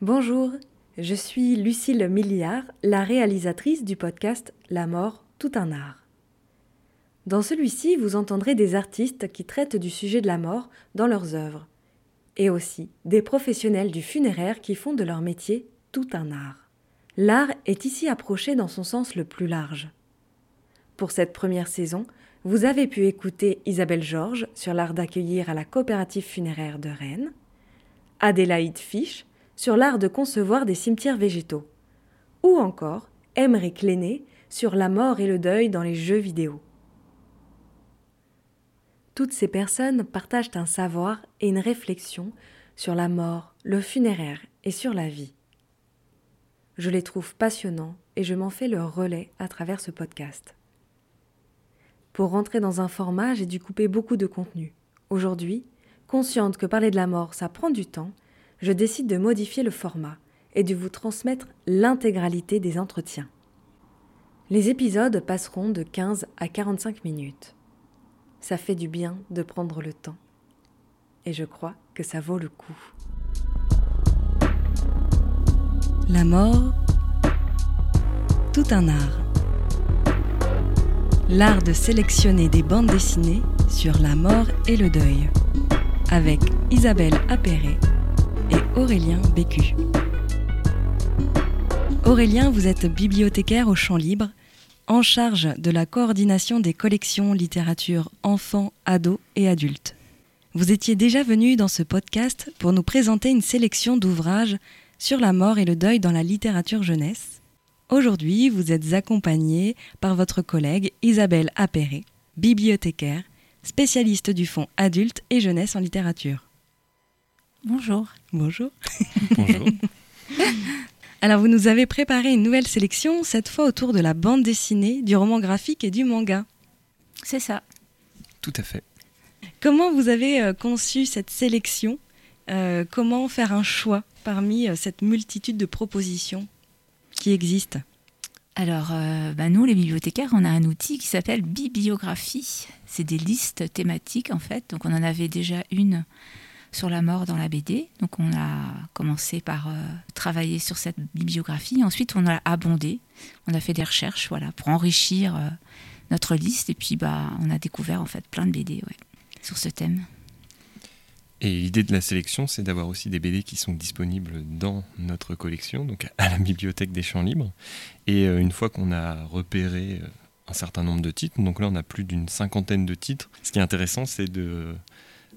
Bonjour, je suis Lucille Milliard, la réalisatrice du podcast La mort, tout un art. Dans celui-ci, vous entendrez des artistes qui traitent du sujet de la mort dans leurs œuvres, et aussi des professionnels du funéraire qui font de leur métier tout un art. L'art est ici approché dans son sens le plus large. Pour cette première saison, vous avez pu écouter Isabelle Georges sur l'art d'accueillir à la coopérative funéraire de Rennes, Adélaïde Fisch sur l'art de concevoir des cimetières végétaux, ou encore Émeric Lenné sur la mort et le deuil dans les jeux vidéo. Toutes ces personnes partagent un savoir et une réflexion sur la mort, le funéraire et sur la vie. Je les trouve passionnants et je m'en fais leur relais à travers ce podcast. Pour rentrer dans un format, j'ai dû couper beaucoup de contenu. Aujourd'hui, consciente que parler de la mort, ça prend du temps, je décide de modifier le format et de vous transmettre l'intégralité des entretiens. Les épisodes passeront de 15 à 45 minutes ça fait du bien de prendre le temps. Et je crois que ça vaut le coup. La mort, tout un art. L'art de sélectionner des bandes dessinées sur la mort et le deuil, avec Isabelle Appéré et Aurélien Bécu. Aurélien, vous êtes bibliothécaire au Champ Libre en charge de la coordination des collections littérature enfants, ados et adultes. Vous étiez déjà venu dans ce podcast pour nous présenter une sélection d'ouvrages sur la mort et le deuil dans la littérature jeunesse. Aujourd'hui, vous êtes accompagné par votre collègue Isabelle Appéré, bibliothécaire, spécialiste du fonds adulte et jeunesse en littérature. Bonjour. Bonjour. Bonjour. Alors vous nous avez préparé une nouvelle sélection, cette fois autour de la bande dessinée, du roman graphique et du manga. C'est ça. Tout à fait. Comment vous avez euh, conçu cette sélection euh, Comment faire un choix parmi euh, cette multitude de propositions qui existent? Alors, bah, nous, les bibliothécaires, on a un outil qui s'appelle bibliographie. C'est des listes thématiques, en fait. Donc, on en avait déjà une sur la mort dans la BD. Donc on a commencé par euh, travailler sur cette bibliographie. Ensuite on a abondé, on a fait des recherches voilà, pour enrichir euh, notre liste. Et puis bah, on a découvert en fait plein de BD sur ce thème. Et l'idée de la sélection, c'est d'avoir aussi des BD qui sont disponibles dans notre collection, donc à la bibliothèque des champs libres. Et euh, une fois qu'on a repéré un certain nombre de titres, donc là on a plus d'une cinquantaine de titres, ce qui est intéressant c'est de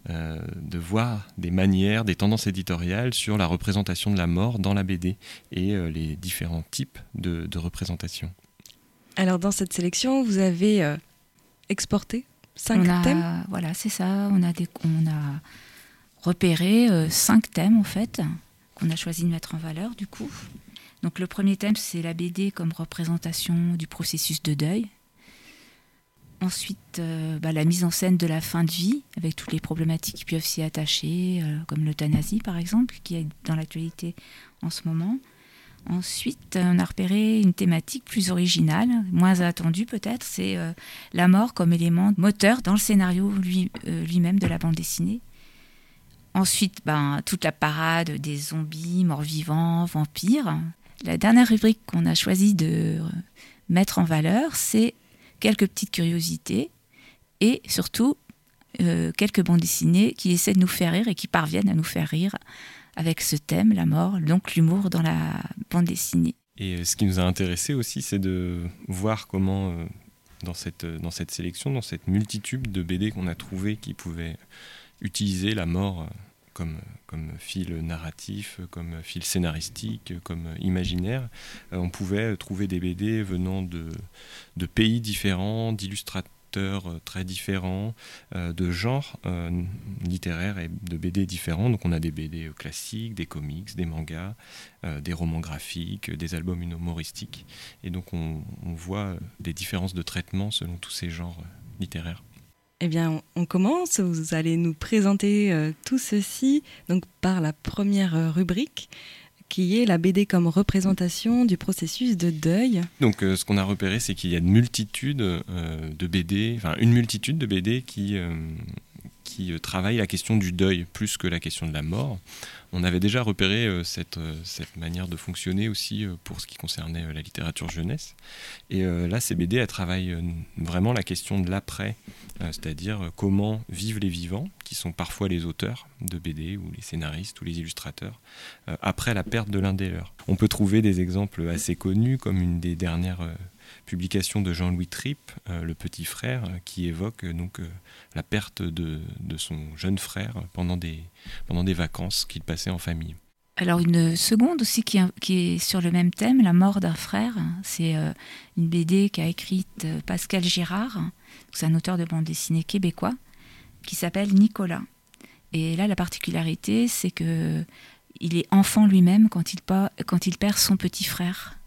euh, de voir des manières, des tendances éditoriales sur la représentation de la mort dans la BD et euh, les différents types de, représentation. Alors dans cette sélection, vous avez euh, exporté cinq thèmes Voilà, c'est ça. On a, des, on a repéré cinq thèmes en fait qu'on a choisi de mettre en valeur du coup. Donc le premier thème, c'est la BD comme représentation du processus de deuil. Ensuite, euh, bah, la mise en scène de la fin de vie, avec toutes les problématiques qui peuvent s'y attacher, euh, comme l'euthanasie par exemple, qui est dans l'actualité en ce moment. Ensuite, on a repéré une thématique plus originale, moins attendue peut-être, c'est euh, la mort comme élément moteur dans le scénario lui-même de la bande dessinée. Ensuite, ben, toute la parade des zombies, morts-vivants, vampires. La dernière rubrique qu'on a choisi de mettre en valeur, c'est quelques petites curiosités et surtout euh, quelques bandes dessinées qui essaient de nous faire rire et qui parviennent à nous faire rire avec ce thème, la mort, donc l'humour dans la bande dessinée. Et euh, ce qui nous a intéressé aussi, c'est de voir comment, euh, dans, cette, dans cette sélection, dans cette multitude de BD qu'on a trouvé qui pouvaient utiliser la mort comme, fil narratif, comme fil scénaristique, comme imaginaire. Euh, on pouvait trouver des BD venant de, pays différents, d'illustrateurs très différents, euh, de genres euh, littéraires et de BD différents. Donc on a des BD classiques, des comics, des mangas, des romans graphiques, des albums humoristiques. Et donc on voit des différences de traitement selon tous ces genres littéraires. Eh bien, on commence. Vous allez nous présenter euh, tout ceci donc par la première euh, rubrique qui est la BD comme représentation du processus de deuil. Donc euh, ce qu'on a repéré, c'est qu'il y a une multitude de BD, enfin une multitude de BD qui, qui travaille la question du deuil plus que la question de la mort. On avait déjà repéré cette, cette manière de fonctionner aussi pour ce qui concernait la littérature jeunesse. Et là, ces BD, elles travaillent vraiment la question de l'après, c'est-à-dire comment vivent les vivants, qui sont parfois les auteurs de BD ou les scénaristes ou les illustrateurs, après la perte de l'un des leurs. On peut trouver des exemples assez connus, comme une des dernières publication de Jean-Louis Tripp, euh, le petit frère, euh, qui évoque euh, donc la perte de, son jeune frère pendant des, vacances qu'il passait en famille. Alors une seconde aussi qui, est sur le même thème, la mort d'un frère, c'est une BD qu'a écrite Pascal Girard, c'est un auteur de bande dessinée québécois, qui s'appelle Nicolas. Et là la particularité c'est que il est enfant lui-même quand il perd son petit frère.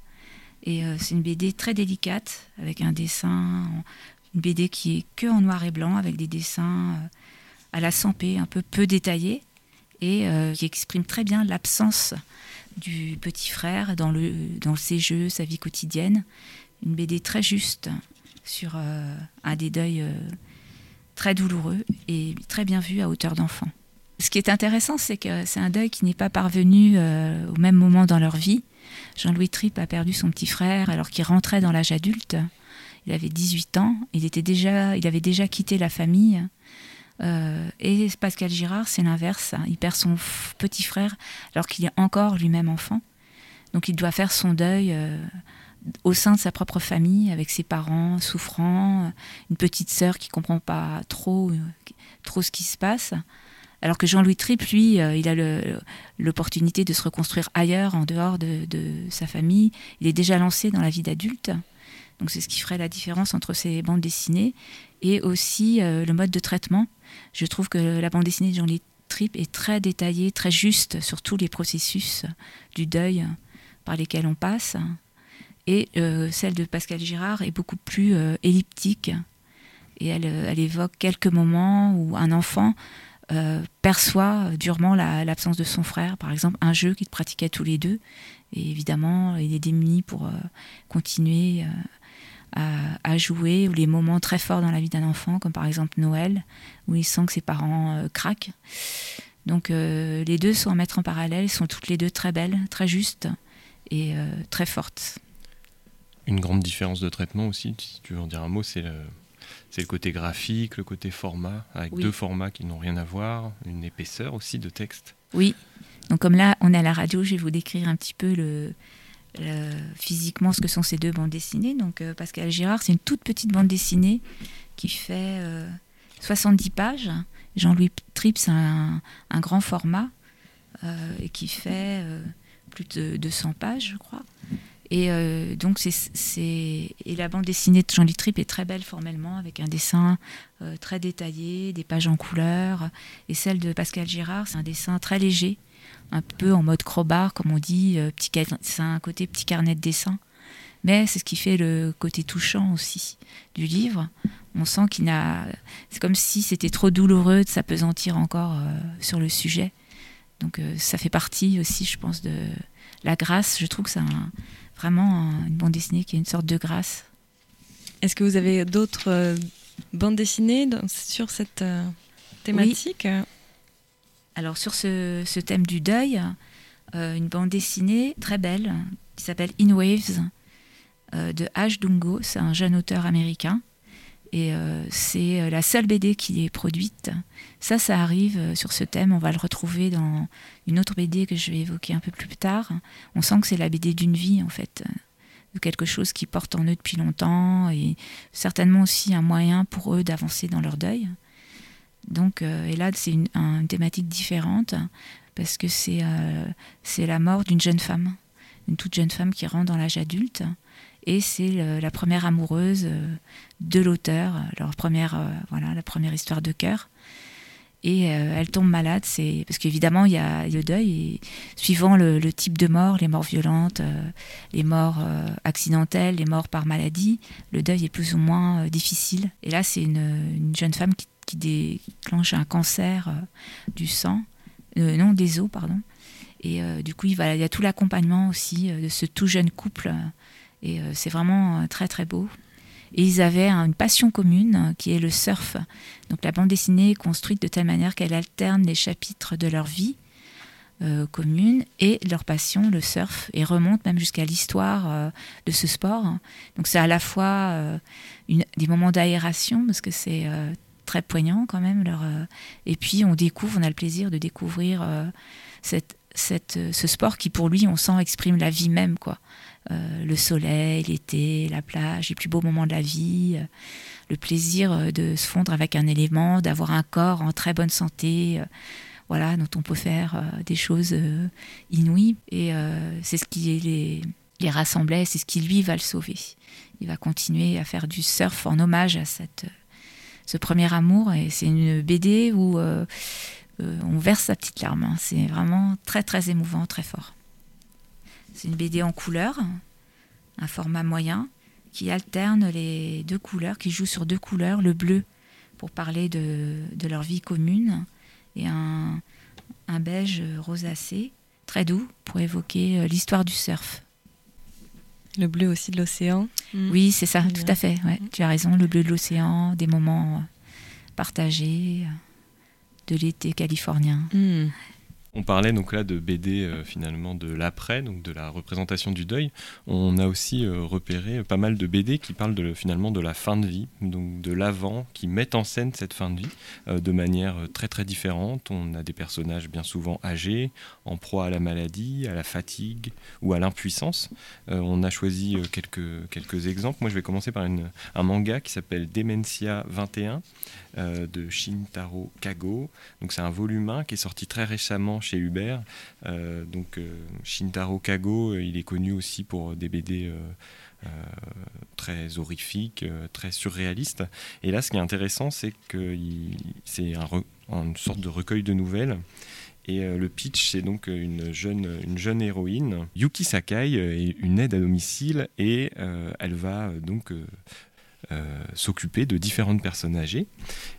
Et euh, c'est une BD très délicate, avec un dessin, une BD qui est que en noir et blanc, avec des dessins euh, à la sampée, un peu peu détaillés, et euh, qui exprime très bien l'absence du petit frère dans ses jeux, sa vie quotidienne. Une BD très juste sur un des deuils très douloureux et très bien vu à hauteur d'enfant. Ce qui est intéressant, c'est que c'est un deuil qui n'est pas parvenu au même moment dans leur vie, Jean-Louis Tripp a perdu son petit frère alors qu'il rentrait dans l'âge adulte. Il avait 18 ans, il, était déjà, il avait déjà quitté la famille. Euh, et Pascal Girard, c'est l'inverse. Il perd son petit frère alors qu'il est encore lui-même enfant. Donc il doit faire son deuil euh, au sein de sa propre famille, avec ses parents souffrants, une petite sœur qui comprend pas trop, euh, trop ce qui se passe. Alors que Jean-Louis Tripp, lui, euh, il a l'opportunité de se reconstruire ailleurs, en dehors de, sa famille. Il est déjà lancé dans la vie d'adulte. Donc c'est ce qui ferait la différence entre ces bandes dessinées et aussi euh, le mode de traitement. Je trouve que la bande dessinée de Jean-Louis Tripp est très détaillée, très juste sur tous les processus du deuil par lesquels on passe. Et euh, celle de Pascal Girard est beaucoup plus elliptique. Et elle, elle, évoque quelques moments où un enfant euh, perçoit durement l'absence de son frère, par exemple un jeu qu'ils pratiquaient tous les deux, et évidemment il est démuni pour euh, continuer euh, à, jouer, ou les moments très forts dans la vie d'un enfant, comme par exemple Noël, où il sent que ses parents craquent. Donc les deux sont à mettre en parallèle, sont toutes les deux très belles, très justes et très fortes. Une grande différence de traitement aussi, si tu veux en dire un mot, c'est le, c'est le côté graphique, le côté format, avec deux formats qui n'ont rien à voir, une épaisseur aussi de texte. Oui. Donc comme là, on est à la radio, je vais vous décrire un petit peu le, physiquement ce que sont ces deux bandes dessinées. Donc euh, Pascal Girard, c'est une toute petite bande dessinée qui fait 70 euh, pages. Jean-Louis Tripp, c'est un, grand format euh, et qui fait plus de 200 pages, je crois. Et euh, donc, c'est, et la bande dessinée de Jean-Louis Tripp est très belle formellement, avec un dessin euh, très détaillé, des pages en couleur. Et celle de Pascal Girard, c'est un dessin très léger, un peu en mode crowbar, comme on dit. Euh, petit, c'est un côté petit carnet de dessin. Mais c'est ce qui fait le côté touchant aussi du livre. On sent qu'il n'a. C'est comme si c'était trop douloureux de s'apesantir encore sur le sujet. Donc, ça fait partie aussi, je pense, de la grâce. Je trouve que c'est un vraiment une bande dessinée qui a une sorte de grâce. Est-ce que vous avez d'autres euh, bandes dessinées sur cette euh, thématique? Alors sur ce, thème du deuil, euh, une bande dessinée très belle qui s'appelle In Waves de Ash Dungo, c'est un jeune auteur américain et euh, c'est euh, la seule BD qui est produite. Ça, ça arrive euh, sur ce thème. On va le retrouver dans une autre BD que je vais évoquer un peu plus tard. On sent que c'est la BD d'une vie, en fait, de quelque chose qui porte en eux depuis longtemps et certainement aussi un moyen pour eux d'avancer dans leur deuil. Donc, et là, c'est une, thématique différente parce que c'est la mort d'une jeune femme, une toute jeune femme qui rentre dans l'âge adulte et c'est la première amoureuse euh, de l'auteur, leur première, euh, voilà, la première histoire de cœur. Et euh, elle tombe malade, c'est parce qu'évidemment il y a le deuil, et suivant le, type de mort, les morts violentes, les morts accidentelles, les morts par maladie, le deuil est plus ou moins difficile. Et là, c'est une, jeune femme qui, déclenche un cancer du sang, non des os, pardon. Et du coup, il y a tout l'accompagnement aussi de ce tout jeune couple et euh, c'est vraiment euh, très très beau. Et ils avaient une passion commune qui est le surf. Donc la bande dessinée est construite de telle manière qu'elle alterne les chapitres de leur vie euh, commune et leur passion, le surf, et remonte même jusqu'à l'histoire euh, de ce sport. Donc c'est à la fois euh, des moments d'aération, parce que c'est très poignant quand même. Leur, et puis on découvre, on a le plaisir de découvrir ce sport qui pour lui, on sent, exprime la vie même. quoi. Le soleil, l'été, la plage, les plus beaux moments de la vie, le plaisir de se fondre avec un élément, d'avoir un corps en très bonne santé voilà, dont on peut faire euh, des choses euh, inouïes. Et euh, c'est ce qui les, les rassemblait, c'est ce qui lui va le sauver. Il va continuer à faire du surf en hommage à cette, ce premier amour. Et c'est une BD où on verse sa petite larme. Hein. C'est vraiment très très émouvant, très fort. C'est une BD en couleur, un format moyen, qui alterne les deux couleurs, qui joue sur deux couleurs, le bleu pour parler de, de leur vie commune et un, un beige rosacé, très doux, pour évoquer euh, l'histoire du surf. Le bleu aussi de l'océan. Mm. Oui, c'est ça, tout à fait. Ouais, Tu as raison, le bleu de l'océan, des moments euh, partagés, euh, de l'été californien. Mm. On parlait donc là de BD euh, finalement de l'après, donc de la représentation du deuil. On a aussi euh, repéré pas mal de BD qui parlent de, finalement de la fin de vie, donc de l'avant, qui mettent en scène cette fin de vie euh, de manière très très différente. On a des personnages bien souvent âgés, en proie à la maladie, à la fatigue ou à l'impuissance. on a choisi quelques, quelques exemples. Moi je vais commencer par un manga qui s'appelle Dementia 21 de Shintaro Kago. Donc c'est un volume 1 qui est sorti très récemment chez Hubert. Euh, donc euh, Shintaro Kago, euh, il est connu aussi pour des BD très horrifiques, très surréalistes. Et là, ce qui est intéressant, c'est que c'est une sorte de recueil de nouvelles. Et le pitch, c'est donc une jeune, une jeune héroïne, Yuki Sakai, est une aide à domicile et elle va donc s'occuper de différentes personnes âgées.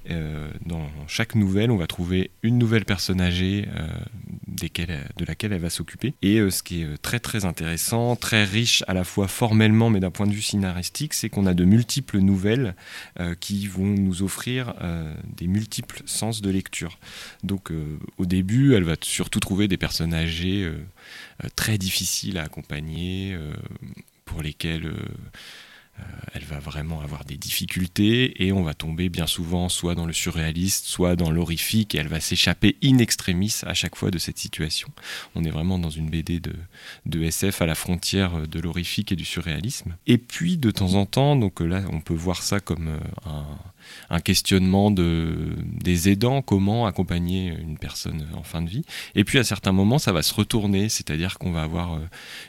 Euh, dans chaque nouvelle, on va trouver une nouvelle personne âgée euh, de laquelle elle va s'occuper. Et ce qui est très très intéressant, très riche à la fois formellement mais d'un point de vue scénaristique, c'est qu'on a de multiples nouvelles qui vont nous offrir des multiples sens de lecture. Donc au début, elle va surtout trouver des personnes âgées très difficiles à accompagner, pour lesquelles euh, elle va vraiment avoir des difficultés et on va tomber bien souvent soit dans le surréaliste, soit dans l'horrifique et elle va s'échapper in extremis à chaque fois de cette situation. On est vraiment dans une BD de, de SF à la frontière de l'horrifique et du surréalisme. Et puis de temps en temps, donc là on peut voir ça comme euh, un un questionnement de, des aidants, comment accompagner une personne en fin de vie. Et puis à certains moments, ça va se retourner, c'est-à-dire qu'on va avoir euh,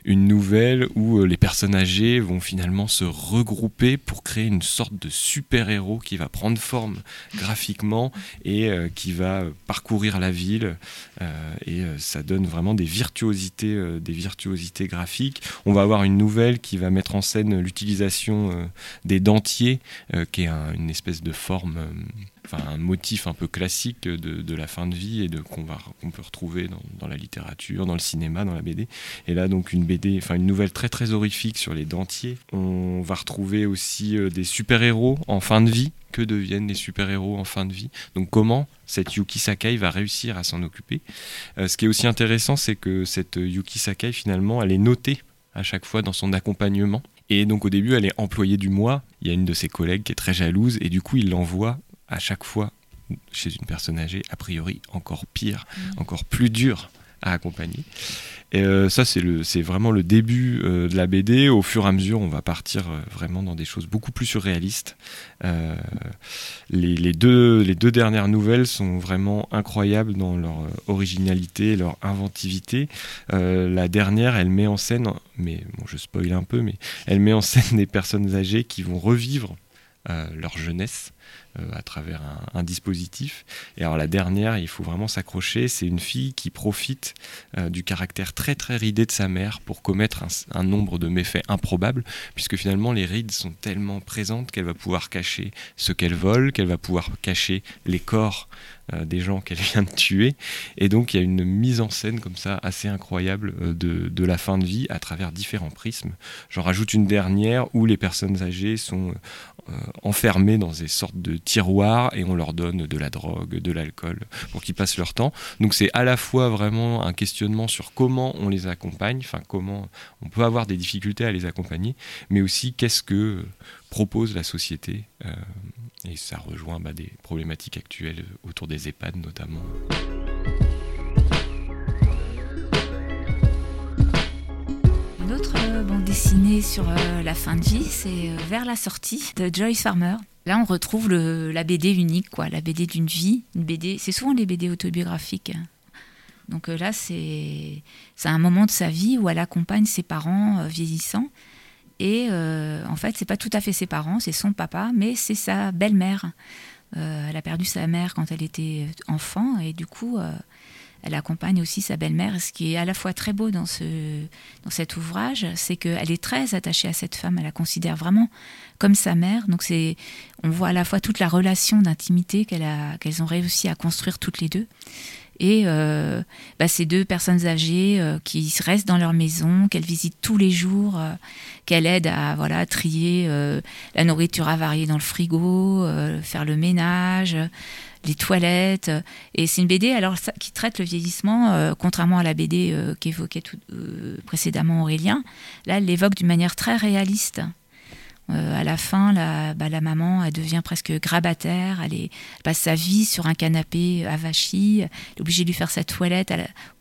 une nouvelle où euh, les personnes âgées vont finalement se regrouper pour créer une sorte de super-héros qui va prendre forme graphiquement et euh, qui va parcourir la ville. et ça donne vraiment des virtuosités, des virtuosités graphiques. On va avoir une nouvelle qui va mettre en scène l'utilisation des dentiers, qui est une espèce de de forme, euh, enfin un motif un peu classique de, la fin de vie et de qu'on va peut retrouver dans, la littérature, dans le cinéma, dans la BD. Et là donc une BD, enfin une nouvelle très très horrifique sur les dentiers. On va retrouver aussi euh, des super héros en fin de vie. Que deviennent les super héros en fin de vie? Donc comment cette Yuki Sakai va réussir à s'en occuper? Euh, Ce qui est aussi intéressant, c'est que cette Yuki Sakai finalement, elle est notée à chaque fois dans son accompagnement. Et donc au début, elle est employée du mois. Il y a une de ses collègues qui est très jalouse et du coup, il l'envoie à chaque fois chez une personne âgée, a priori encore pire, mmh. encore plus dur accompagner. Et euh, ça, c'est vraiment le début euh, de la BD. Au fur et à mesure, on va partir euh, vraiment dans des choses beaucoup plus surréalistes. Les, deux, les deux dernières nouvelles sont vraiment incroyables dans leur originalité, leur inventivité. la dernière, elle met en scène, mais bon, je spoil un peu, mais elle met en scène des personnes âgées qui vont revivre leur jeunesse à travers un, dispositif. Et alors la dernière, il faut vraiment s'accrocher, c'est une fille qui profite du caractère très très ridé de sa mère pour commettre un, nombre de méfaits improbables, puisque finalement les rides sont tellement présentes qu'elle va pouvoir cacher ce qu'elle vole, qu'elle va pouvoir cacher les corps euh, des gens qu'elle vient de tuer. Et donc il y a une mise en scène comme ça assez incroyable euh, de, la fin de vie à travers différents prismes. J'en rajoute une dernière où les personnes âgées sont euh, enfermées dans des sortes de tiroirs et on leur donne de la drogue, de l'alcool pour qu'ils passent leur temps. Donc c'est à la fois vraiment un questionnement sur comment on les accompagne, enfin comment on peut avoir des difficultés à les accompagner, mais aussi qu'est-ce que propose la société. Euh, et ça rejoint bah, des problématiques actuelles autour des EHPAD notamment. Une autre euh, bande dessinée sur euh, la fin de vie, c'est Vers la sortie de Joyce Farmer. Là, on retrouve la BD unique, quoi, la BD d'une vie. Une BD, c'est souvent les BD autobiographiques. Donc là, c'est un moment de sa vie où elle accompagne ses parents vieillissants et euh, en fait, c'est pas tout à fait ses parents, c'est son papa, mais c'est sa belle-mère. Euh, elle a perdu sa mère quand elle était enfant, et du coup, euh, elle accompagne aussi sa belle-mère. Ce qui est à la fois très beau dans, ce, dans cet ouvrage, c'est qu'elle est très attachée à cette femme, elle la considère vraiment comme sa mère. Donc c'est, on voit à la fois toute la relation d'intimité qu'elles ont réussi à construire toutes les deux et euh, bah, ces deux personnes âgées euh, qui restent dans leur maison, qu'elles visitent tous les jours, euh, qu'elles aident à voilà trier la nourriture avariée dans le frigo, faire le ménage, les toilettes. Et c'est une BD alors qui traite le vieillissement, contrairement à la BD qu'évoquait précédemment Aurélien. Là, elle l'évoque d'une manière très réaliste. Euh, à la fin, la, bah, la, maman, elle devient presque grabataire. Elle, passe sa vie sur un canapé avachi. Elle est obligée de lui faire sa toilette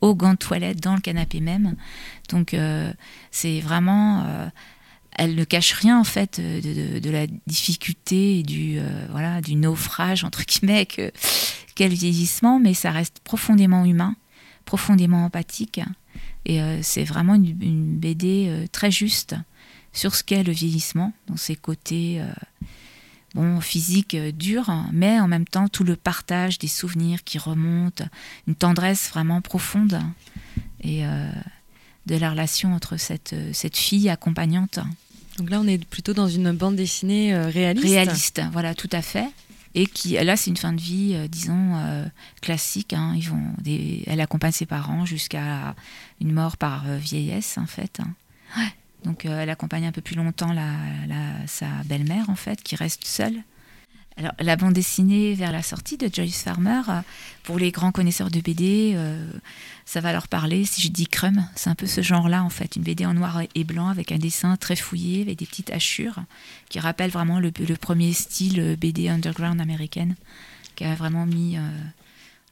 au gant de toilette dans le canapé même. Donc, euh, c'est vraiment. Euh, elle ne cache rien en fait de, la difficulté du voilà du naufrage entre guillemets qu'est le vieillissement, mais ça reste profondément humain, profondément empathique. Et c'est vraiment une, une BD très juste sur ce qu'est le vieillissement, dans ses côtés euh, bon, physiques euh, durs, mais en même temps tout le partage des souvenirs qui remontent, une tendresse vraiment profonde et euh, de la relation entre cette, cette fille accompagnante. Donc là, on est plutôt dans une bande dessinée réaliste. Réaliste, voilà, tout à fait. Et qui, là, c'est une fin de vie, disons, classique. Hein. Ils vont elle accompagne ses parents jusqu'à une mort par vieillesse, en fait. Hein. Ouais. Donc euh, elle accompagne un peu plus longtemps sa belle-mère en fait, qui reste seule. Alors la bande dessinée vers la sortie de Joyce Farmer, euh, pour les grands connaisseurs de BD, euh, ça va leur parler. Si je dis Crumb, c'est un peu ce genre-là en fait, une BD en noir et blanc avec un dessin très fouillé, avec des petites hachures, qui rappelle vraiment le, premier style BD underground américaine, qui a vraiment mis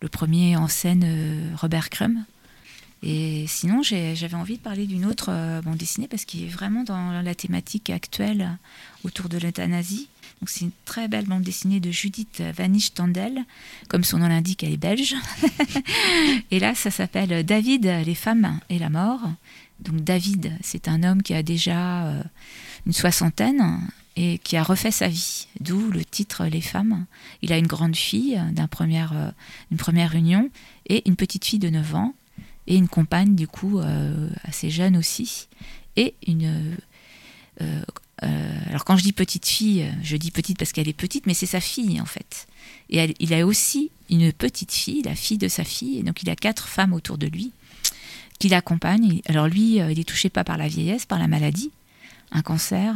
le premier en scène Robert Crumb. Et sinon, j'avais envie de parler d'une autre euh, bande dessinée parce qu'il est vraiment dans la thématique actuelle autour de l'euthanasie. C'est une très belle bande dessinée de Judith Vanish Tandel. Comme son nom l'indique, elle est belge. et là, ça s'appelle David, les femmes et la mort. Donc David, c'est un homme qui a déjà euh, une soixantaine et qui a refait sa vie, d'où le titre Les femmes. Il a une grande fille d'une première, euh, première union et une petite fille de 9 ans et une compagne du coup euh, assez jeune aussi et une alors quand je dis petite fille, je dis petite parce qu'elle est petite, mais c'est sa fille en fait. Et il a aussi une petite fille, la fille de sa fille, et donc il a quatre femmes autour de lui qui l'accompagnent. Alors lui, il est touché pas par la vieillesse, par la maladie, un cancer.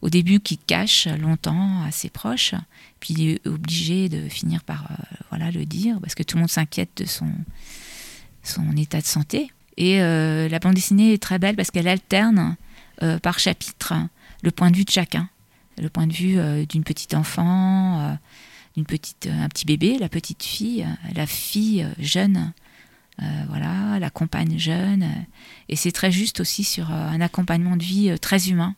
Au début, qui cache longtemps à ses proches, puis il est obligé de finir par voilà le dire parce que tout le monde s'inquiète de son son état de santé. Et euh, la bande dessinée est très belle parce qu'elle alterne euh, par chapitre le point de vue de chacun. Le point de vue euh, d'une petite enfant, d'une petite, un petit bébé, la petite fille, la fille jeune, voilà, la compagne jeune. et c'est très juste aussi sur un accompagnement de vie très humain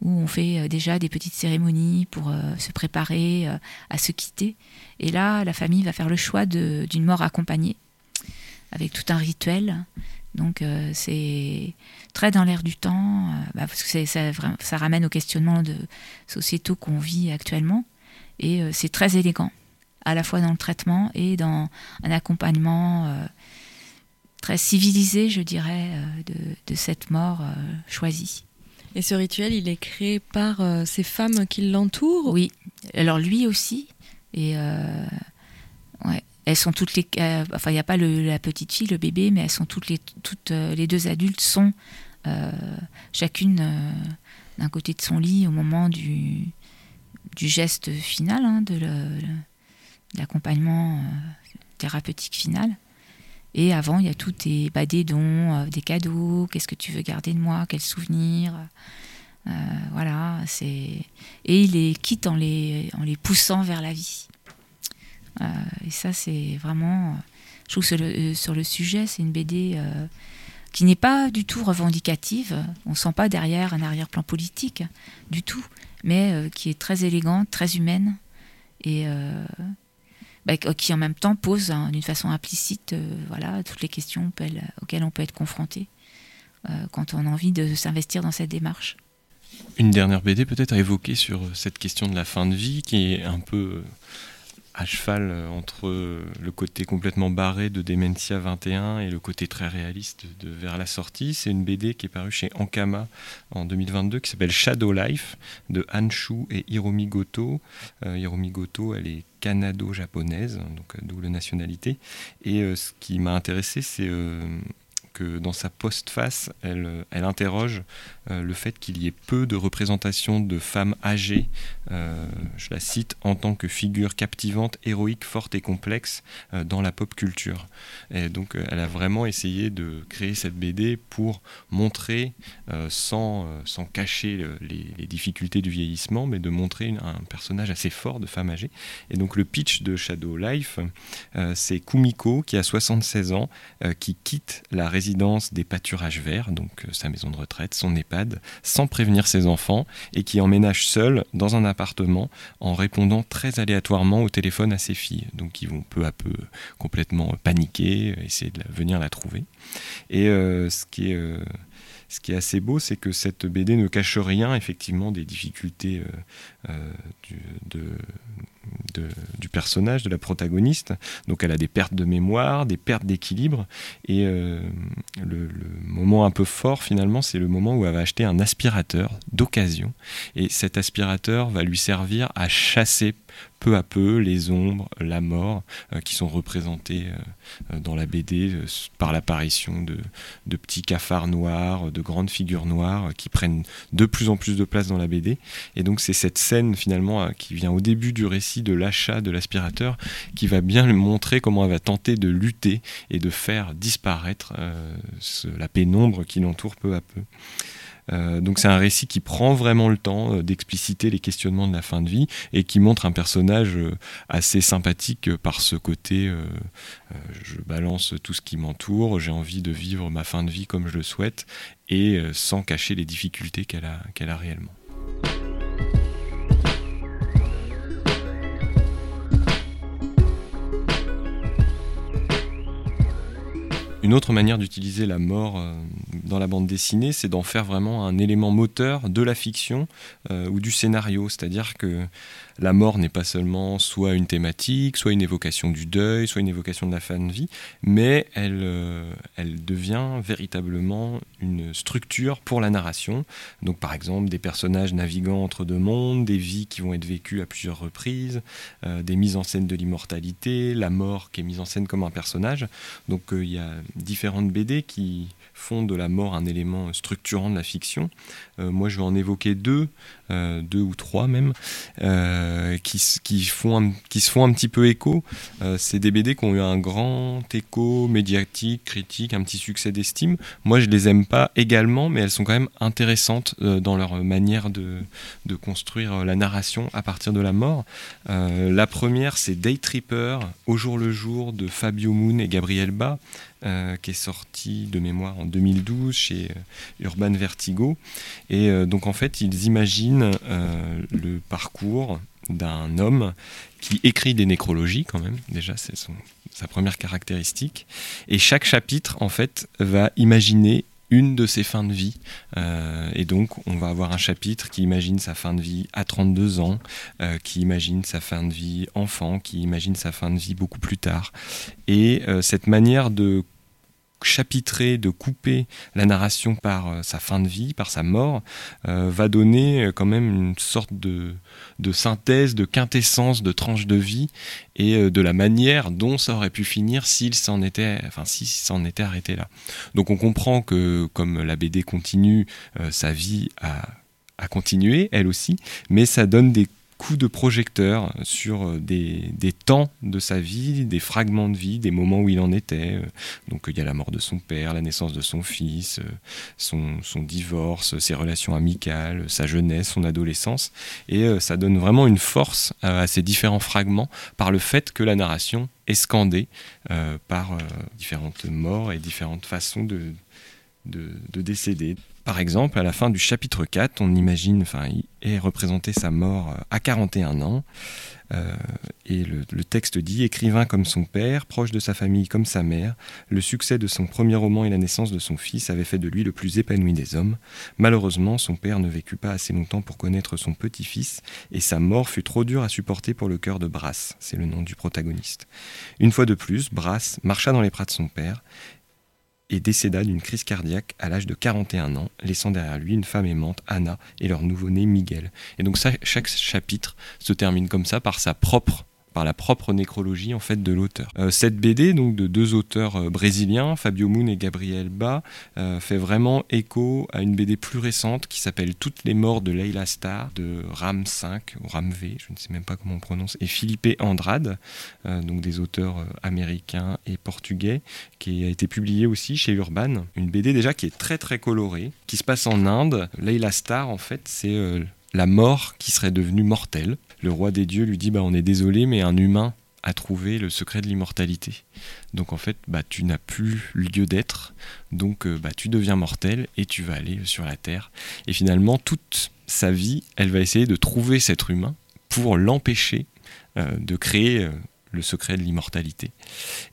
où on fait déjà des petites cérémonies pour se préparer à se quitter. Et là, la famille va faire le choix d'une mort accompagnée avec tout un rituel. Donc euh, c'est très dans l'air du temps, euh, bah, parce que ça, ça, ramène aux questionnements de sociétaux qu'on vit actuellement. Et c'est très élégant, à la fois dans le traitement et dans un accompagnement très civilisé, je dirais, de, de, cette mort choisie. Et ce rituel, il est créé par ces femmes qui l'entourent? Oui. Alors lui aussi. Et elles sont toutes les, euh, enfin il n'y a pas la petite fille, le bébé, mais elles sont toutes les, toutes euh, les deux adultes sont euh, chacune d'un côté de son lit au moment du, geste final, hein, de l'accompagnement thérapeutique final. Et avant, il y a tout des, bah, dons, des cadeaux, qu'est-ce que tu veux garder de moi, quels souvenirs. voilà, c'est et il les quitte en les, en les poussant vers la vie. Euh, et ça, c'est vraiment. Je trouve que euh, sur le, sujet, c'est une BD euh, qui n'est pas du tout revendicative. On ne sent pas derrière un arrière-plan politique du tout, mais qui est très élégante, très humaine et bah, qui en même temps pose d'une façon implicite voilà, toutes les questions auxquelles on peut être confronté quand on a envie de s'investir dans cette démarche. Une dernière BD peut-être à évoquer sur cette question de la fin de vie qui est un peu à cheval euh, entre le côté complètement barré de Dementia 21 et le côté très réaliste de Vers la sortie. C'est une BD qui est parue chez Ankama en 2022 qui s'appelle Shadow Life de Hanshu et Hiromi Goto. Euh, Hiromi Goto, elle est canado-japonaise, donc euh, double nationalité. Et ce qui m'a intéressé, c'est que dans sa postface, elle, elle interroge euh, le fait qu'il y ait peu de représentation de femmes âgées, euh, je la cite, en tant que figure captivante, héroïque, forte et complexe euh, dans la pop culture. Et donc elle a vraiment essayé de créer cette BD pour montrer, sans, cacher les, les, difficultés du vieillissement, mais de montrer un personnage assez fort de femme âgée. Et donc le pitch de Shadow Life, c'est Kumiko qui a 76 ans, qui quitte la résidence des pâturages verts, donc euh, sa maison de retraite, son EHPAD, sans prévenir ses enfants et qui emménage seul dans un appartement en répondant très aléatoirement au téléphone à ses filles. Donc ils vont peu à peu complètement paniquer, essayer de venir la trouver. Et euh, ce qui est euh, qui assez beau, c'est que cette BD ne cache rien, effectivement, des difficultés de, du personnage, de la protagoniste. Donc elle a des pertes de mémoire, des pertes d'équilibre. Et euh, le, moment un peu fort finalement, c'est le moment où elle va acheter un aspirateur d'occasion. Et cet aspirateur va lui servir à chasser peu à peu les ombres, la mort, euh, qui sont représentées euh, dans la BD par l'apparition de, de, petits cafards noirs, de grandes figures noires qui prennent de plus en plus de place dans la BD. Et donc c'est cette scène finalement qui vient au début du récit de l'achat de l'aspirateur qui va bien montrer comment elle va tenter de lutter et de faire disparaître euh, la pénombre qui l'entoure peu à peu. Euh, donc c'est un récit qui prend vraiment le temps euh, d'expliciter les questionnements de la fin de vie et qui montre un personnage assez sympathique par ce côté je balance tout ce qui m'entoure, j'ai envie de vivre ma fin de vie comme je le souhaite et sans cacher les difficultés qu'elle a, qu'elle a réellement. Une autre manière d'utiliser la mort euh, dans la bande dessinée, c'est d'en faire vraiment un élément moteur de la fiction euh, ou du scénario. C'est-à-dire que la mort n'est pas seulement soit une thématique, soit une évocation du deuil, soit une évocation de la fin de vie, mais elle, euh, elle devient véritablement une structure pour la narration. Donc par exemple des personnages naviguant entre deux mondes, des vies qui vont être vécues à plusieurs reprises, euh, des mises en scène de l'immortalité, la mort qui est mise en scène comme un personnage. Donc euh, il y a différentes BD qui font de la mort un élément structurant de la fiction. moi je vais en évoquer deux, deux ou trois même. Euh, qui, qui, se font un petit peu écho. Euh, c'est des BD qui ont eu un grand écho médiatique, critique, un petit succès d'estime. Moi, je les aime pas également, mais elles sont quand même intéressantes euh, dans leur manière de, de, construire la narration à partir de la mort. la première, c'est Day Tripper, Au jour le jour de Fabio Moon et Gabriel Ba. Qui est sorti de mémoire en 2012 chez Urban Vertigo. Et donc en fait, ils imaginent le parcours d'un homme qui écrit des nécrologies quand même, déjà c'est sa première caractéristique. Et chaque chapitre en fait va imaginer une de ses fins de vie. Euh, et donc, on va avoir un chapitre qui imagine sa fin de vie à 32 ans, euh, qui imagine sa fin de vie enfant, qui imagine sa fin de vie beaucoup plus tard. Et euh, cette manière de chapitrer, de couper la narration par euh, sa fin de vie, par sa mort, euh, va donner euh, quand même une sorte de, synthèse, de quintessence, de tranche de vie et de la manière dont ça aurait pu finir s'il s'en était, enfin s'en était arrêté là. Donc on comprend que comme la BD continue, sa vie a, a continué elle aussi, mais ça donne des de projecteur sur euh, des, temps de sa vie, des fragments de vie, des moments où il en était. Euh. Donc il y a la mort de son père, la naissance de son fils, euh, son, divorce, ses relations amicales, sa jeunesse, son adolescence. Et ça donne vraiment une force à ces différents fragments par le fait que la narration est scandée par différentes morts et différentes façons de décéder. Par exemple, à la fin du chapitre 4, on imagine, enfin, est représenté sa mort euh, à 41 ans. Euh, et le, texte dit Écrivain comme son père, proche de sa famille comme sa mère, le succès de son premier roman et la naissance de son fils avaient fait de lui le plus épanoui des hommes. Malheureusement, son père ne vécut pas assez longtemps pour connaître son petit-fils, et sa mort fut trop dure à supporter pour le cœur de Brass, c'est le nom du protagoniste. Une fois de plus, Brass marcha dans les bras de son père, et décéda d'une crise cardiaque à l'âge de 41 ans, laissant derrière lui une femme aimante, Anna, et leur nouveau-né Miguel. Et donc chaque chapitre se termine comme ça par sa propre par la propre nécrologie en fait de l'auteur. Euh, cette BD donc de deux auteurs euh, brésiliens, Fabio Moon et Gabriel Ba, euh, fait vraiment écho à une BD plus récente qui s'appelle Toutes les morts de Leila Star de Ram 5 ou Ram V, je ne sais même pas comment on prononce, et Philippe Andrade, donc des auteurs américains et portugais, qui a été publié aussi chez Urban. Une BD déjà qui est très très colorée, qui se passe en Inde. Leila Star en fait c'est la mort qui serait devenue mortelle. Le roi des dieux lui dit bah, On est désolé, mais un humain a trouvé le secret de l'immortalité. Donc en fait, bah, tu n'as plus lieu d'être, donc euh, bah, tu deviens mortel et tu vas aller sur la terre. Et finalement, toute sa vie, elle va essayer de trouver cet humain pour l'empêcher euh, de créer euh, le secret de l'immortalité.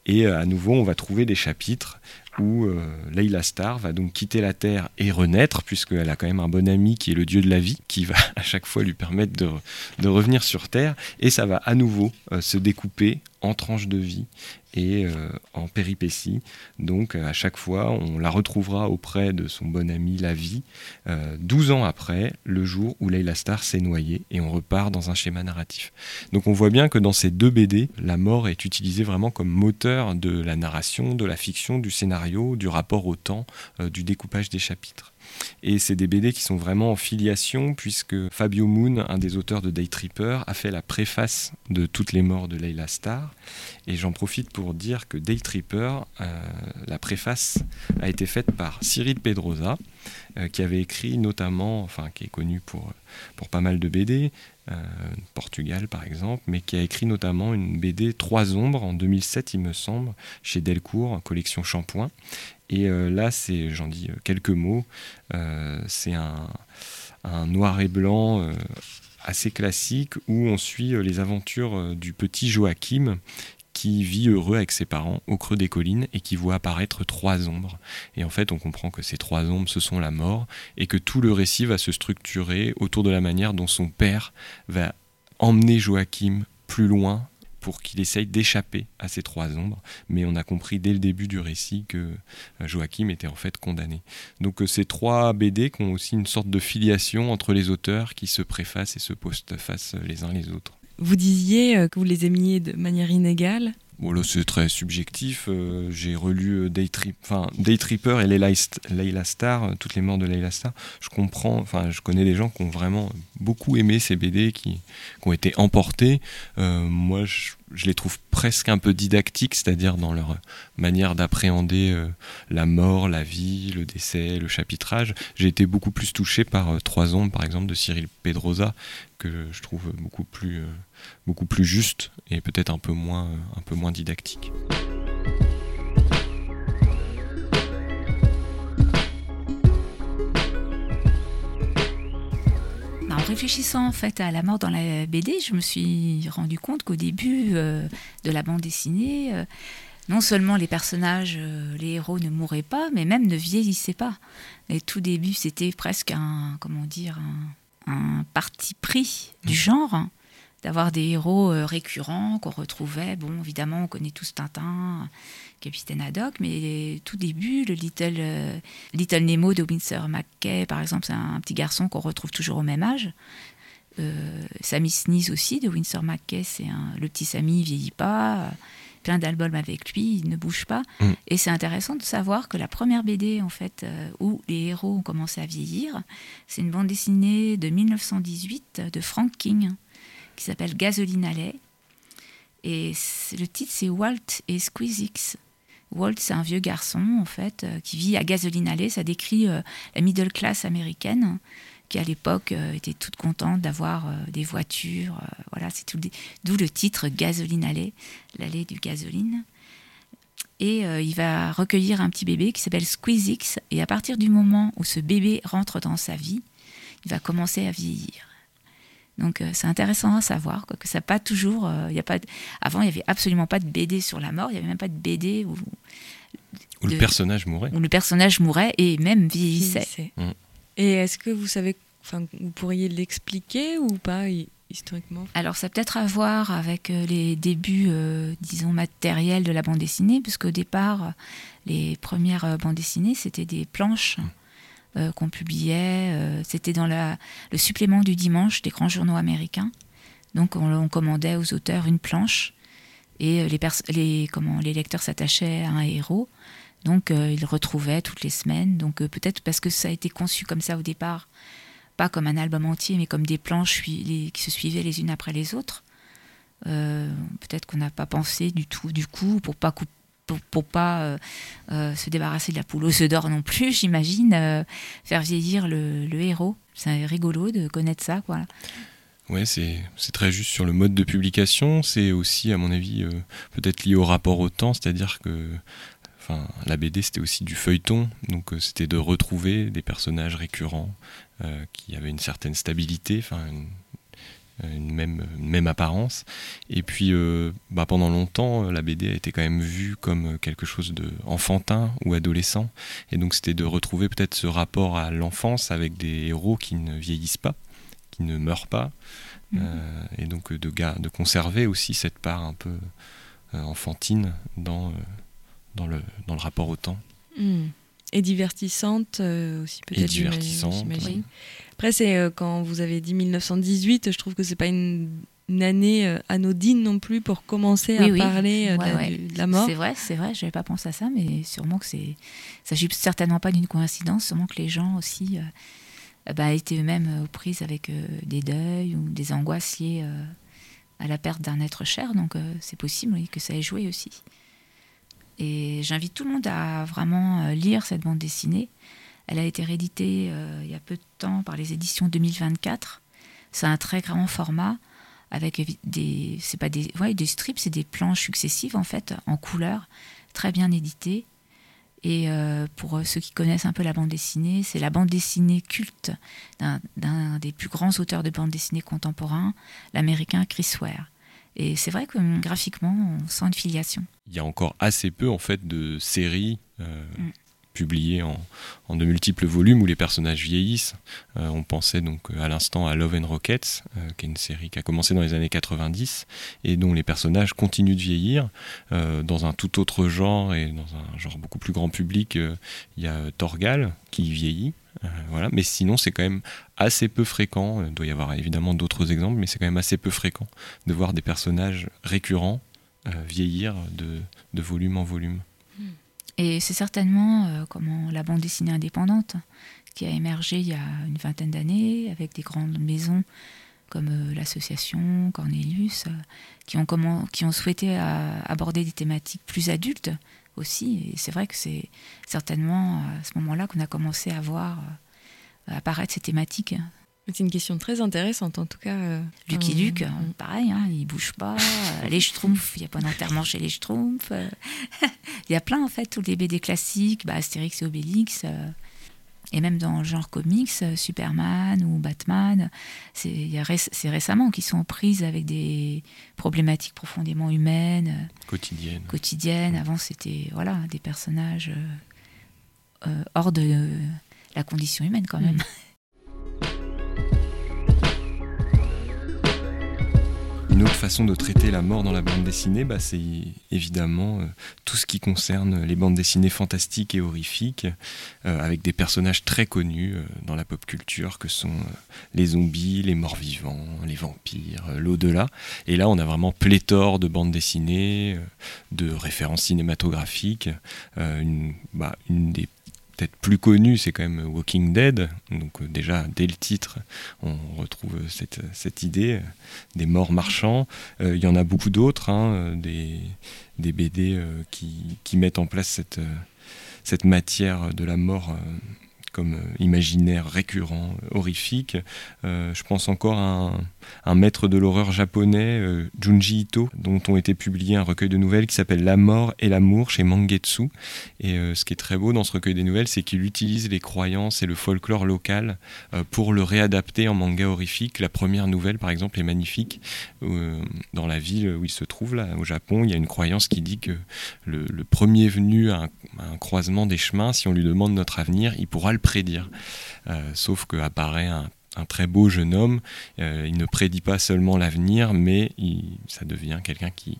Et à nouveau, on va trouver des chapitres où euh, Leila Star va donc quitter la Terre et renaître, puisqu'elle a quand même un bon ami qui est le dieu de la vie, qui va à chaque fois lui permettre de, revenir sur Terre, et ça va à nouveau euh, se découper en tranches de vie et euh, en péripéties. Donc à chaque fois, on la retrouvera auprès de son bon ami La Vie, 12 ans après, le jour où Leila Star s'est noyée, et on repart dans un schéma narratif. Donc on voit bien que dans ces deux BD, la mort est utilisée vraiment comme moteur de la narration, de la fiction, du scénario du rapport au temps, euh, du découpage des chapitres. Et c'est des BD qui sont vraiment en filiation, puisque Fabio Moon, un des auteurs de Day Tripper, a fait la préface de Toutes les morts de Leila Star. Et j'en profite pour dire que Day Tripper, euh, la préface a été faite par Cyril Pedrosa, euh, qui avait écrit notamment, enfin qui est connu pour, pour pas mal de BD, euh, Portugal par exemple, mais qui a écrit notamment une BD Trois ombres en 2007 il me semble, chez Delcourt, collection Shampoing. Et euh, là, c'est, j'en dis euh, quelques mots, c'est un, un, noir et blanc assez classique où on suit les aventures du petit Joachim qui vit heureux avec ses parents au creux des collines et qui voit apparaître trois ombres. Et en fait, on comprend que ces trois ombres, ce sont la mort et que tout le récit va se structurer autour de la manière dont son père va emmener Joachim plus loin pour qu'il essaye d'échapper à ces trois ombres. Mais on a compris dès le début du récit que euh, Joachim était en fait condamné. Donc euh, ces trois BD qui ont aussi une sorte de filiation entre les auteurs qui se préfacent et se postfacent les uns les autres. Vous disiez euh, que vous les aimiez de manière inégale. Bon, là, c'est très subjectif. Euh, j'ai relu euh, Day, Tripper et Layla, Star, toutes les morts de Layla Star. Je comprends, enfin, je connais des gens qui ont vraiment beaucoup aimé ces BD, qui, qui ont été emportés. moi, je, je les trouve presque un peu didactiques, c'est-à-dire dans leur manière d'appréhender euh, la mort, la vie, le décès, le chapitrage. J'ai été beaucoup plus touché par euh, Trois ombres, par exemple, de Cyril Pedrosa, que je trouve beaucoup plus, euh, beaucoup plus juste et peut-être un peu moins, un peu moins didactique. Réfléchissant en fait à la mort dans la BD, je me suis rendu compte qu'au début euh, de la bande dessinée, euh, non seulement les personnages, euh, les héros ne mouraient pas, mais même ne vieillissaient pas. Et tout début, c'était presque un, comment dire, un, parti pris du genre, hein, d'avoir des héros euh, récurrents qu'on retrouvait. Bon, évidemment, on connaît tous Tintin, Capitaine Haddock, mais tout début, le Little, euh, Little Nemo de Winsor McKay, par exemple, c'est un, petit garçon qu'on retrouve toujours au même âge. Sammy Sneeze aussi, de Winsor McKay, c'est le petit Sammy, il vieillit pas plein d'albums avec lui, il ne bouge pas. Mm. Et c'est intéressant de savoir que la première BD, en fait, euh, où les héros ont commencé à vieillir, c'est une bande dessinée de 1918 de Frank King, qui s'appelle Gasoline Alley. Et le titre, c'est Walt et Squeezix. Walt, c'est un vieux garçon, en fait, euh, qui vit à Gasoline Alley. Ça décrit euh, la middle class américaine qui à l'époque euh, était toute contente d'avoir des voitures. Voilà, c'est tout. D'où le titre Gasoline Allée, l'allée du gasoline. Et il va recueillir un petit bébé qui s'appelle Squeezix. Et à partir du moment où ce bébé rentre dans sa vie, il va commencer à vieillir. Donc c'est intéressant à savoir que ça pas toujours. il y a pas avant, il y avait absolument pas de BD sur la mort. Il y avait même pas de BD où, où le personnage mourait. Où le personnage mourait et même vieillissait. Mmh. Et est-ce que vous savez, enfin, vous pourriez l'expliquer ou pas historiquement? Alors, ça peut-être à voir avec euh, les débuts, euh, disons, matériels de la bande dessinée, puisqu'au départ, les premières euh, bandes dessinées, c'était des planches qu'on publiait. c'était dans la, le supplément du dimanche des grands journaux américains. Donc, on, commandait aux auteurs une planche et les, les, comment, les lecteurs s'attachaient à un héros. Donc euh, il retrouvait toutes les semaines. Donc euh, peut-être parce que ça a été conçu comme ça au départ, pas comme un album entier, mais comme des planches qui se suivaient les unes après les autres. Euh, peut-être qu'on n'a pas pensé du tout, du coup, pour pas pour, pas se débarrasser de la poule aux œufs d'or non plus, j'imagine, faire vieillir le, héros. C'est rigolo de connaître ça, quoi. Ouais, c'est très juste sur le mode de publication. C'est aussi, à mon avis, peut-être lié au rapport au temps, c'est-à-dire que Enfin, la BD, c'était aussi du feuilleton, donc euh, c'était de retrouver des personnages récurrents euh, qui avaient une certaine stabilité, enfin même, même apparence. Et puis, euh, bah, pendant longtemps, la BD a été quand même vue comme quelque chose de enfantin ou adolescent, et donc c'était de retrouver peut-être ce rapport à l'enfance avec des héros qui ne vieillissent pas, qui ne meurent pas, mmh. et donc de, de conserver aussi cette part un peu enfantine dans dans le, dans le rapport au temps. Hmm. Et divertissante euh, aussi peut-être. Et divertissante. Après, c'est euh, quand vous avez dit 1918, je trouve que c'est pas une, année euh, anodine non plus pour commencer à parler de, la, mort. C'est vrai, c'est vrai. J'avais pas pensé à ça, mais sûrement que c'est. Ça s'agit certainement pas d'une coïncidence, sûrement que les gens aussi bah, étaient eux-mêmes aux prises avec des deuils ou des angoisses liées à la perte d'un être cher. Donc c'est possible que ça ait joué aussi. Et j'invite tout le monde à vraiment euh, lire cette bande dessinée. Elle a été rééditée euh, il y a peu de temps par les éditions 2024. C'est un très grand format avec des c'est pas des ouais, des strips, c'est des planches successives en fait en couleur, très bien éditées. Et euh, pour ceux qui connaissent un peu la bande dessinée, c'est la bande dessinée culte d'un des plus grands auteurs de bande dessinée contemporains, l'américain Chris Ware. Et c'est vrai que hum, graphiquement, on sent une filiation. Il y a encore assez peu en fait de séries euh, mm. publiées en, de multiples volumes où les personnages vieillissent. Euh, on pensait donc à l'instant à Love and Rockets, euh, qui est une série qui a commencé dans les années 90 et dont les personnages continuent de vieillir dans un tout autre genre et dans un genre beaucoup plus grand public. Il y a Torgal qui vieillit euh, voilà. Mais sinon, c'est quand même assez peu fréquent. Il doit y avoir évidemment d'autres exemples, mais c'est quand même assez peu fréquent de voir des personnages récurrents euh, vieillir de, volume en volume. Et c'est certainement euh, comment la bande dessinée indépendante qui a émergé il y a une vingtaine d'années avec des grandes maisons comme l'association Cornelius, qui ont souhaité aborder des thématiques plus adultes aussi. Et c'est vrai que c'est certainement à ce moment-là qu'on a commencé à voir euh, apparaître ces thématiques. C'est une question très intéressante, en tout cas. Euh, Lucky Luke, euh, pareil, hein, il bouge pas. les Schtroumpfs, il n'y a pas d'enterrement chez les Schtroumpfs. il y a plein, en fait, tous les BD classiques, bah, Astérix et Obélix. Et même dans le genre comics, Superman ou Batman, c'est récemment qu'ils sont prises avec des problématiques profondément humaines, quotidiennes. quotidiennes. Avant, c'était voilà, des personnages hors de la condition humaine quand même. Autre façon de traiter la mort dans la bande dessinée, bah, c'est évidemment euh, tout ce qui concerne les bandes dessinées fantastiques et horrifiques, euh, avec des personnages très connus euh, dans la pop culture, que sont les zombies, les morts-vivants, les vampires, l'au-delà. Et là, on a vraiment pléthore de bandes dessinées, de références cinématographiques. bah, une des peut-être plus connu, c'est quand même Walking Dead. Donc euh, déjà, dès le titre, on retrouve cette, idée euh, des morts marchands. Euh, il y en a beaucoup d'autres, hein, des, BD qui, qui, mettent en place cette, cette matière de la mort comme imaginaire récurrent, horrifique. je pense encore à un, un maître de l'horreur japonais, euh, Junji Ito, dont ont été publiés un recueil de nouvelles qui s'appelle La mort et l'amour chez Mangetsu. Et euh, ce qui est très beau dans ce recueil des nouvelles, c'est qu'il utilise les croyances et le folklore local euh, pour le réadapter en manga horrifique. La première nouvelle, par exemple, est magnifique. dans la ville où il se trouve, là, au Japon, il y a une croyance qui dit que le, premier venu à un, croisement des chemins, si on lui demande notre avenir, il pourra le prédire. sauf qu'apparaît un un très beau jeune homme. Euh, il ne prédit pas seulement l'avenir, mais ça devient quelqu'un qui,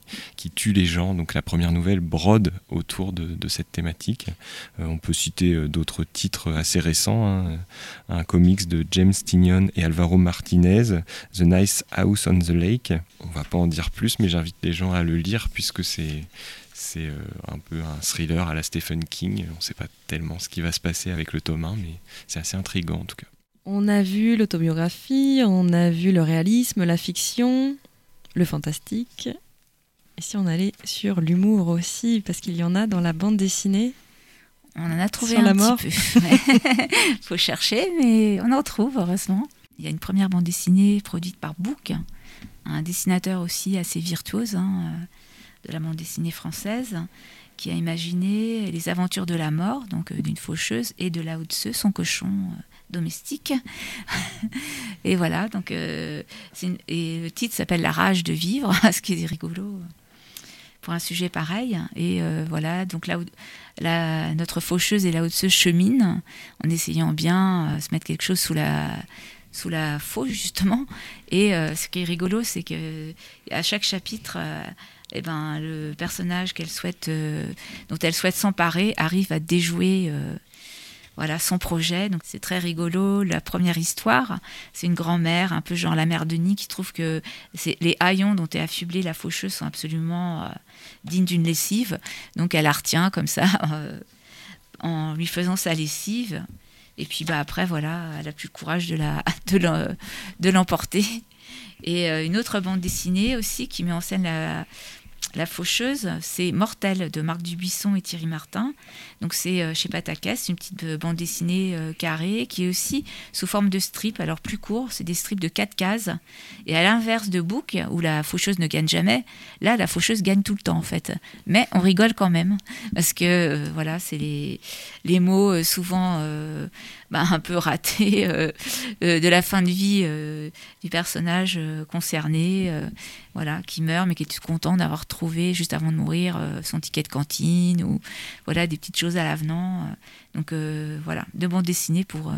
tue les gens. Donc la première nouvelle brode autour de, cette thématique. Euh, on peut citer euh, d'autres titres assez récents. Hein. Un comics de James Tinion et Alvaro Martinez, The Nice House on the Lake. On va pas en dire plus, mais j'invite les gens à le lire puisque c'est c'est un peu un thriller à la Stephen King. On ne sait pas tellement ce qui va se passer avec le tome 1, mais c'est assez intriguant en tout cas. On a vu l'autobiographie, on a vu le réalisme, la fiction, le fantastique. Et si on allait sur l'humour aussi, parce qu'il y en a dans la bande dessinée On en a trouvé un la mort. petit peu. faut chercher, mais on en trouve, heureusement. Il y a une première bande dessinée produite par Book, un dessinateur aussi assez virtuose hein, de la bande dessinée française, qui a imaginé les aventures de la mort, donc euh, d'une faucheuse, et de la son cochon euh, domestique. et voilà, donc euh, et le titre s'appelle La rage de vivre, ce qui est rigolo pour un sujet pareil. Et euh, voilà, donc là où la, notre faucheuse et la haute chemine en essayant bien euh, se mettre quelque chose sous la sous la fauche justement. Et ce qui est rigolo, c'est que à chaque chapitre, eh ben, le personnage qu'elle souhaite, dont elle souhaite s'emparer arrive à déjouer voilà son projet. Donc c'est très rigolo. La première histoire, c'est une grand-mère, un peu genre la mère Denis, qui trouve que les haillons dont est affublée la faucheuse sont absolument euh, dignes d'une lessive. Donc elle la retient comme ça, euh, en lui faisant sa lessive. Et puis bah, après, voilà, elle a plus le courage de, de l'emporter. Et euh, une autre bande dessinée aussi qui met en scène la, la Faucheuse, c'est Mortel de Marc Dubuisson et Thierry Martin. Donc c'est euh, chez Patakès, une petite euh, bande dessinée euh, carrée qui est aussi sous forme de strip, alors plus court, c'est des strips de 4 cases. Et à l'inverse de Book, où la faucheuse ne gagne jamais, là la faucheuse gagne tout le temps en fait. Mais on rigole quand même, parce que voilà, c'est les mots souvent bah, un peu ratés de la fin de vie du personnage concerné, voilà, qui meurt mais qui est content d'avoir trouvé juste avant de mourir son ticket de cantine ou voilà des petites choses à l'avenant. Euh, donc euh, voilà, deux bandes dessinées pour euh,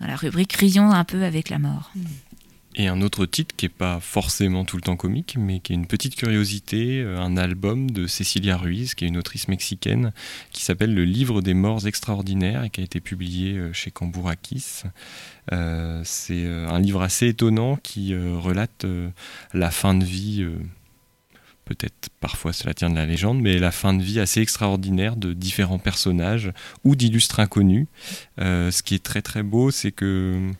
dans la rubrique Rions un peu avec la mort. Et un autre titre qui n'est pas forcément tout le temps comique, mais qui est une petite curiosité, un album de Cecilia Ruiz, qui est une autrice mexicaine, qui s'appelle Le Livre des morts extraordinaires et qui a été publié chez Cambourakis. c'est un livre assez étonnant qui relate la fin de vie peut-être parfois cela tient de la légende, mais la fin de vie assez extraordinaire de différents personnages ou d'illustres inconnus. Euh, ce qui est très très beau, c'est que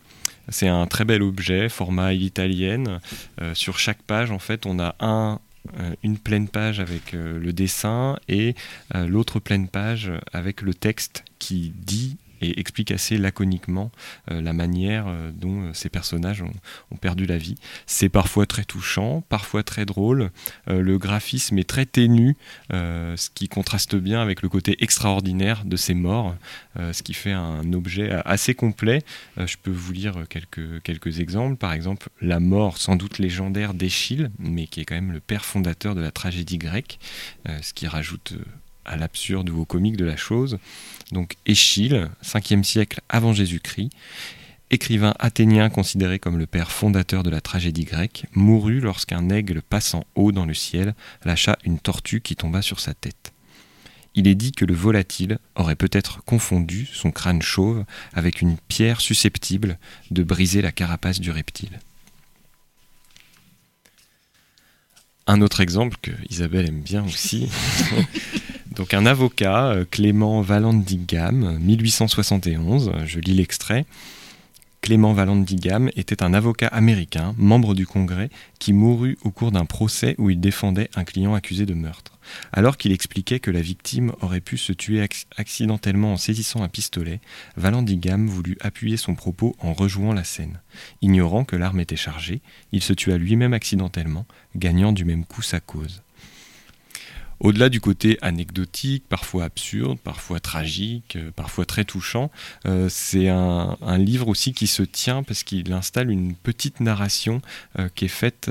c'est un très bel objet, format italienne. Euh, sur chaque page, en fait, on a euh, une pleine page avec le dessin et l'autre pleine page avec le texte qui dit et explique assez laconiquement euh, la manière euh, dont ces personnages ont, perdu la vie. C'est parfois très touchant, parfois très drôle. le graphisme est très ténu, ce qui contraste bien avec le côté extraordinaire de ces morts, ce qui fait un objet assez complet. je peux vous lire quelques, quelques exemples. Par exemple, la mort sans doute légendaire d'Échille, mais qui est quand même le père fondateur de la tragédie grecque, ce qui rajoute à l'absurde ou au comique de la chose. Donc Échille, 5e siècle avant Jésus-Christ, écrivain athénien considéré comme le père fondateur de la tragédie grecque, mourut lorsqu'un aigle passant haut dans le ciel lâcha une tortue qui tomba sur sa tête. Il est dit que le volatile aurait peut-être confondu son crâne chauve avec une pierre susceptible de briser la carapace du reptile. Un autre exemple que Isabelle aime bien aussi, Donc un avocat, euh, Clément Vallandigham, 1871, je lis l'extrait. Clément Vallandigham était un avocat américain, membre du Congrès, qui mourut au cours d'un procès où il défendait un client accusé de meurtre. Alors qu'il expliquait que la victime aurait pu se tuer accidentellement en saisissant un pistolet, Vallandigham voulut appuyer son propos en rejouant la scène. Ignorant que l'arme était chargée, il se tua lui-même accidentellement, gagnant du même coup sa cause. Au-delà du côté anecdotique, parfois absurde, parfois tragique, euh, parfois très touchant, euh, c'est un, livre aussi qui se tient parce qu'il installe une petite narration euh, qui est faite,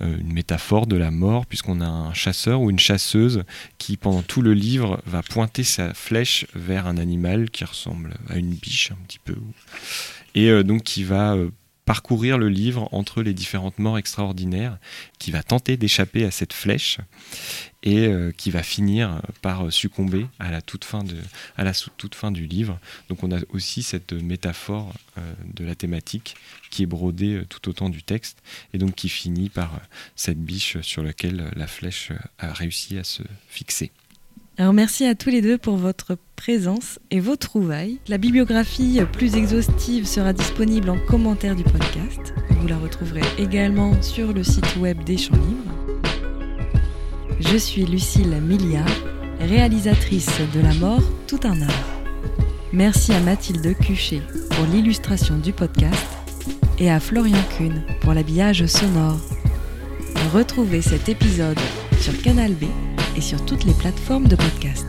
une métaphore de la mort, puisqu'on a un chasseur ou une chasseuse qui, pendant tout le livre, va pointer sa flèche vers un animal qui ressemble à une biche un petit peu, et donc qui va parcourir le livre entre les différentes morts extraordinaires, qui va tenter d'échapper à cette flèche et euh, qui va finir par succomber à la toute fin, de, la toute fin du livre. Donc on a aussi cette métaphore euh, de la thématique qui est brodée euh, tout autant du texte et donc qui finit par cette biche sur laquelle la flèche a réussi à se fixer. Merci à tous les deux pour votre présence et vos trouvailles. La bibliographie plus exhaustive sera disponible en commentaire du podcast. Vous la retrouverez également sur le site web des Champs Libres. Je suis Lucille Milliard, réalisatrice de La mort, tout un art. Merci à Mathilde Cuchet pour l'illustration du podcast et à Florian Kuhn pour l'habillage sonore. Retrouvez cet épisode sur Canal B et sur toutes les plateformes de podcast.